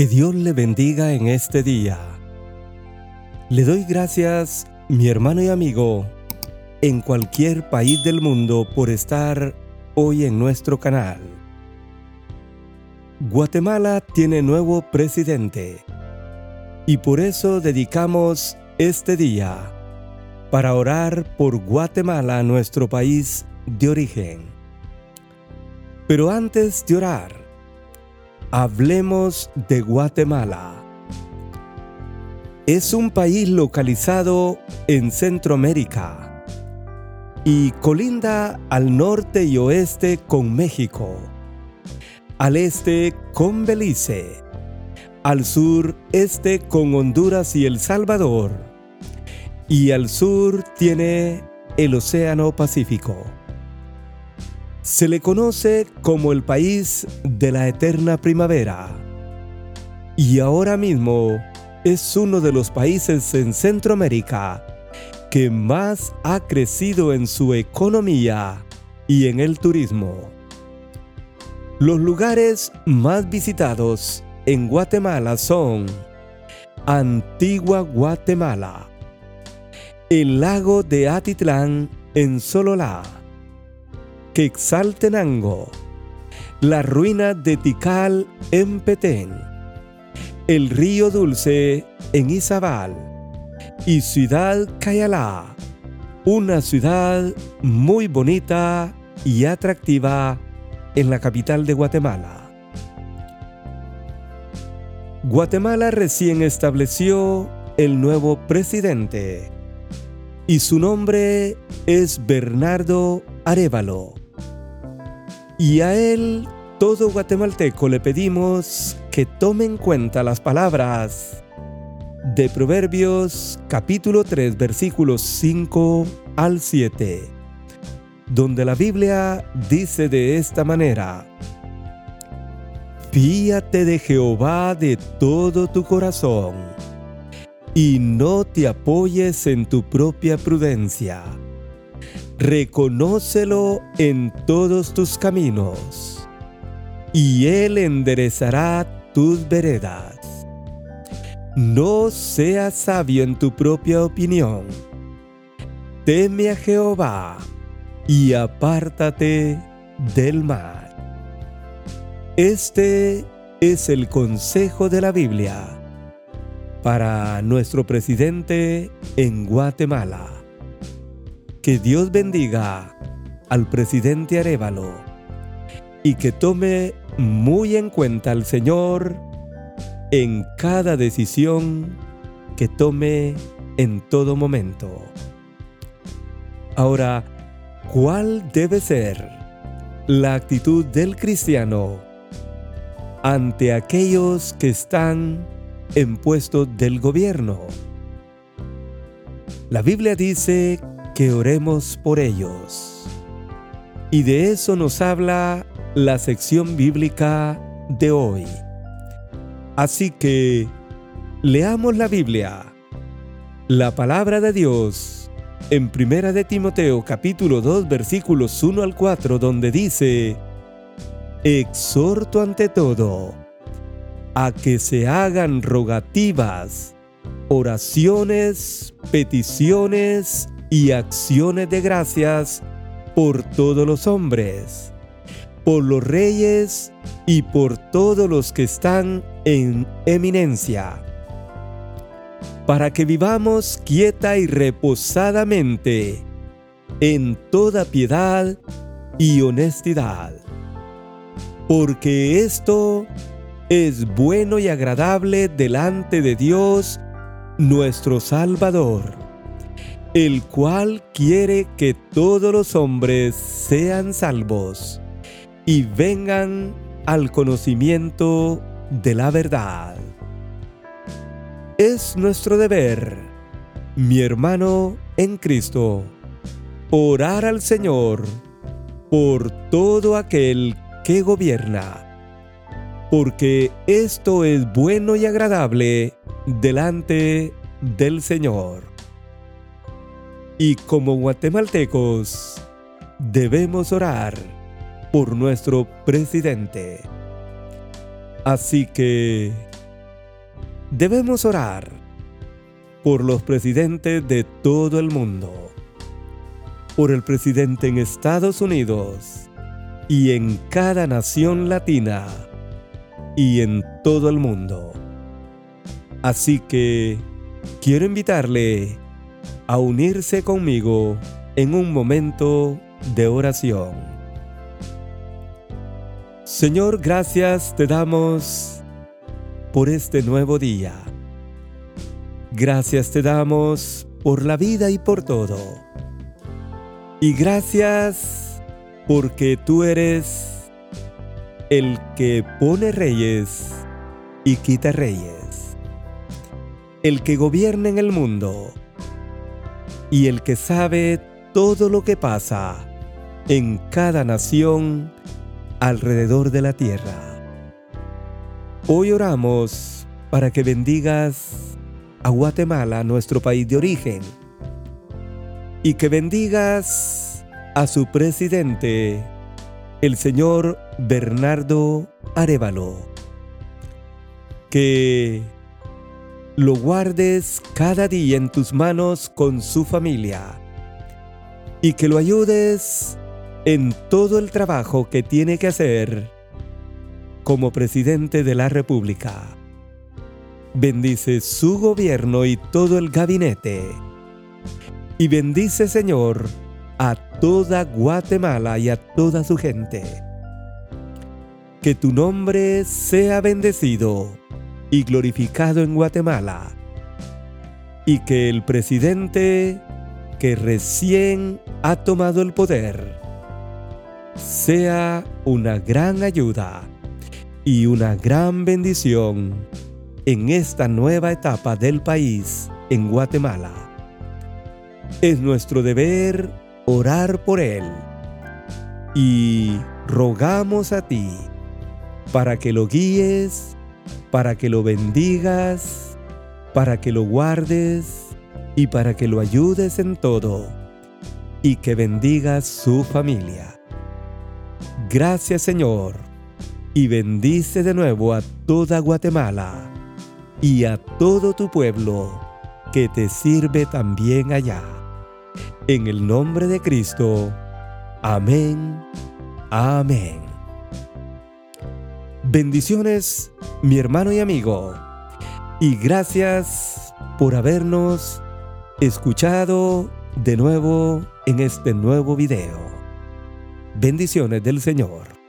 Que Dios le bendiga en este día. Le doy gracias, mi hermano y amigo, en cualquier país del mundo por estar hoy en nuestro canal. Guatemala tiene nuevo presidente y por eso dedicamos este día para orar por Guatemala, nuestro país de origen. Pero antes de orar, Hablemos de Guatemala. Es un país localizado en Centroamérica y colinda al norte y oeste con México, al este con Belice, al sur este con Honduras y El Salvador, y al sur tiene el Océano Pacífico. Se le conoce como el país de la eterna primavera y ahora mismo es uno de los países en Centroamérica que más ha crecido en su economía y en el turismo. Los lugares más visitados en Guatemala son Antigua Guatemala, el lago de Atitlán en Sololá, Quexaltenango, la ruina de Tikal en Petén, el río Dulce en Izabal y Ciudad Cayalá, una ciudad muy bonita y atractiva en la capital de Guatemala. Guatemala recién estableció el nuevo presidente y su nombre es Bernardo Arevalo. Y a él, todo guatemalteco, le pedimos que tome en cuenta las palabras de Proverbios capítulo 3 versículos 5 al 7, donde la Biblia dice de esta manera, Fíate de Jehová de todo tu corazón, y no te apoyes en tu propia prudencia reconócelo en todos tus caminos, y Él enderezará tus veredas. No seas sabio en tu propia opinión. Teme a Jehová y apártate del mal. Este es el consejo de la Biblia para nuestro presidente en Guatemala. Que Dios bendiga al presidente Arevalo y que tome muy en cuenta al Señor en cada decisión que tome en todo momento. Ahora, ¿cuál debe ser la actitud del cristiano ante aquellos que están en puestos del gobierno? La Biblia dice que oremos por ellos. Y de eso nos habla la sección bíblica de hoy. Así que leamos la Biblia, la palabra de Dios, en Primera de Timoteo capítulo 2 versículos 1 al 4 donde dice, Exhorto ante todo a que se hagan rogativas, oraciones, peticiones y acciones de gracias por todos los hombres, por los reyes y por todos los que están en eminencia, para que vivamos quieta y reposadamente en toda piedad y honestidad, porque esto es bueno y agradable delante de Dios nuestro Salvador el cual quiere que todos los hombres sean salvos y vengan al conocimiento de la verdad. Es nuestro deber, mi hermano en Cristo, orar al Señor por todo aquel que gobierna, porque esto es bueno y agradable delante del Señor. Y como guatemaltecos, debemos orar por nuestro presidente. Así que debemos orar por los presidentes de todo el mundo, por el presidente en Estados Unidos y en cada nación latina y en todo el mundo. Así que quiero invitarle a unirse conmigo en un momento de oración. Señor, gracias te damos por este nuevo día. Gracias te damos por la vida y por todo. Y gracias porque tú eres el que pone reyes y quita reyes. El que gobierna en el mundo y el que sabe todo lo que pasa en cada nación alrededor de la tierra. Hoy oramos para que bendigas a Guatemala, nuestro país de origen, y que bendigas a su presidente, el señor Bernardo Arevalo. Que lo guardes cada día en tus manos con su familia y que lo ayudes en todo el trabajo que tiene que hacer como presidente de la República. Bendice su gobierno y todo el gabinete. Y bendice, Señor, a toda Guatemala y a toda su gente. Que tu nombre sea bendecido y glorificado en Guatemala. Y que el presidente que recién ha tomado el poder sea una gran ayuda y una gran bendición en esta nueva etapa del país en Guatemala. Es nuestro deber orar por él y rogamos a ti para que lo guíes, para que lo bendigas, para que lo guardes y para que lo ayudes en todo y que bendigas su familia. Gracias Señor y bendice de nuevo a toda Guatemala y a todo tu pueblo que te sirve también allá. En el nombre de Cristo. Amén. Amén. Bendiciones, mi hermano y amigo. Y gracias por habernos escuchado de nuevo en este nuevo video. Bendiciones del Señor.